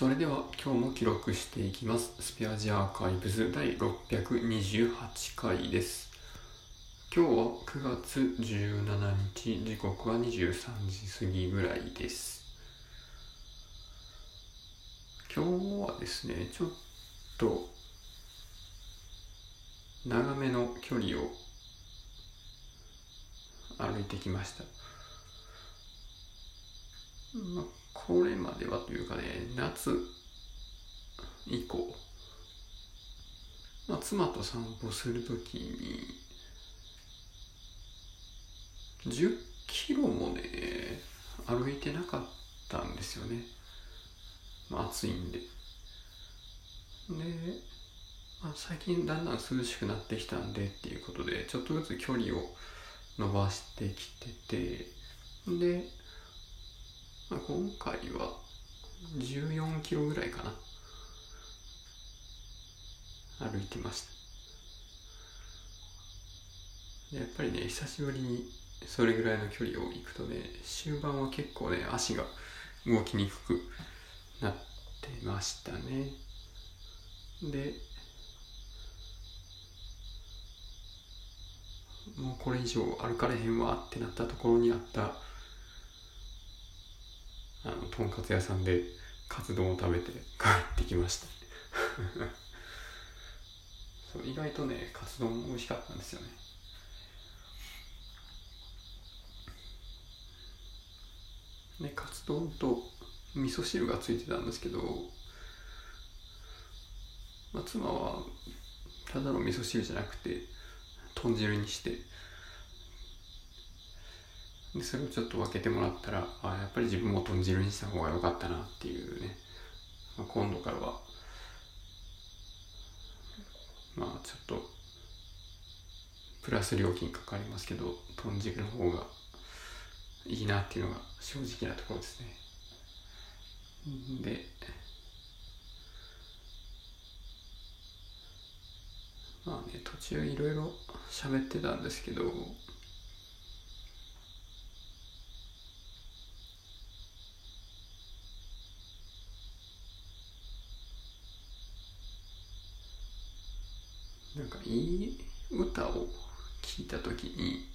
それでは今日も記録していきます。スペアジアーカイブズ第628回です。今日は9月17日、時刻は23時過ぎぐらいです。今日はですね、ちょっと長めの距離を歩いてきました。まあ、これまではというかね、夏以降、まあ、妻と散歩するときに、10キロもね、歩いてなかったんですよね。まあ、暑いんで。で、まあ、最近だんだん涼しくなってきたんでっていうことで、ちょっとずつ距離を伸ばしてきてて、で、今回は14キロぐらいかな。歩いてました。やっぱりね久しぶりにそれぐらいの距離を行くとね終盤は結構ね足が動きにくくなってましたね。でもうこれ以上歩かれへんわってなったところにあったとんかつ屋さんでカツ丼を食べて帰ってきました。そう意外とねカツ丼美味しかったんですよね。でカツ丼と味噌汁がついてたんですけど、まあ、妻はただの味噌汁じゃなくて豚汁にしてでそれをちょっと分けてもらったらあやっぱり自分も豚汁にした方が良かったなっていうね、まあ、今度からはまあちょっとプラス料金かかりますけど豚汁の方がいいなっていうのが正直なところですね。でまあね途中いろいろ喋ってたんですけどなんかいい歌を聴いた時に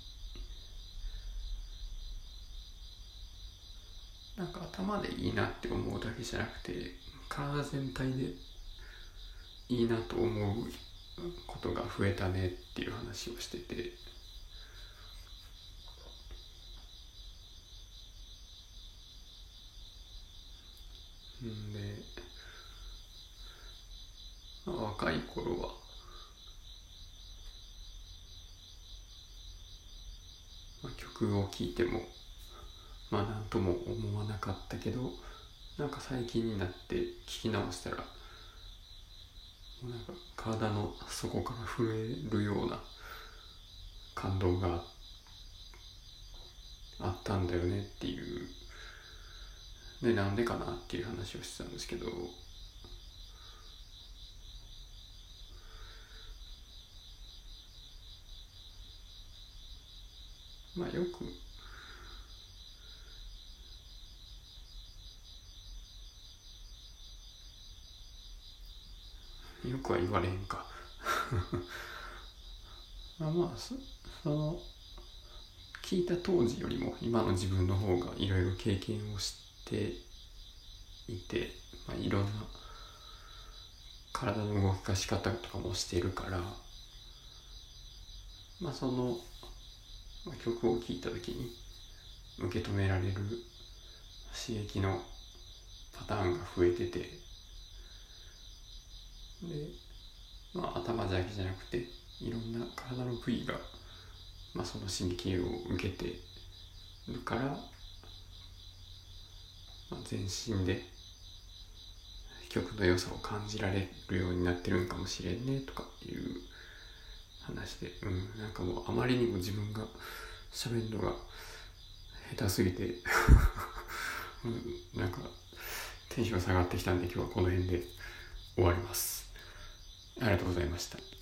なんか頭でいいなって思うだけじゃなくて体全体でいいなと思うことが増えたねっていう話をしててんで、若い頃はまあ、曲を聴いてもまあ何とも思わなかったけどなんか最近になって聴き直したらなんか体の底から震えるような感動があったんだよねっていう。でなんでかなっていう話をしてたんですけどまあよく。よくは言われへんか。まあまあそその聞いた当時よりも今の自分の方がいろいろ経験をしていて、まあ、いろんな体の動かし方とかもしてるからまあその、曲を聴いた時に受け止められる刺激のパターンが増えててでまあ頭だけじゃなくていろんな体の部位が、まあ、その刺激を受けてるから、まあ、全身で曲の良さを感じられるようになってるんかもしれんねとかいう話で、うん、なんかもうあまりにも自分が喋るのが下手すぎて うん、なんかテンション下がってきたんで今日はこの辺で終わります。ありがとうございました。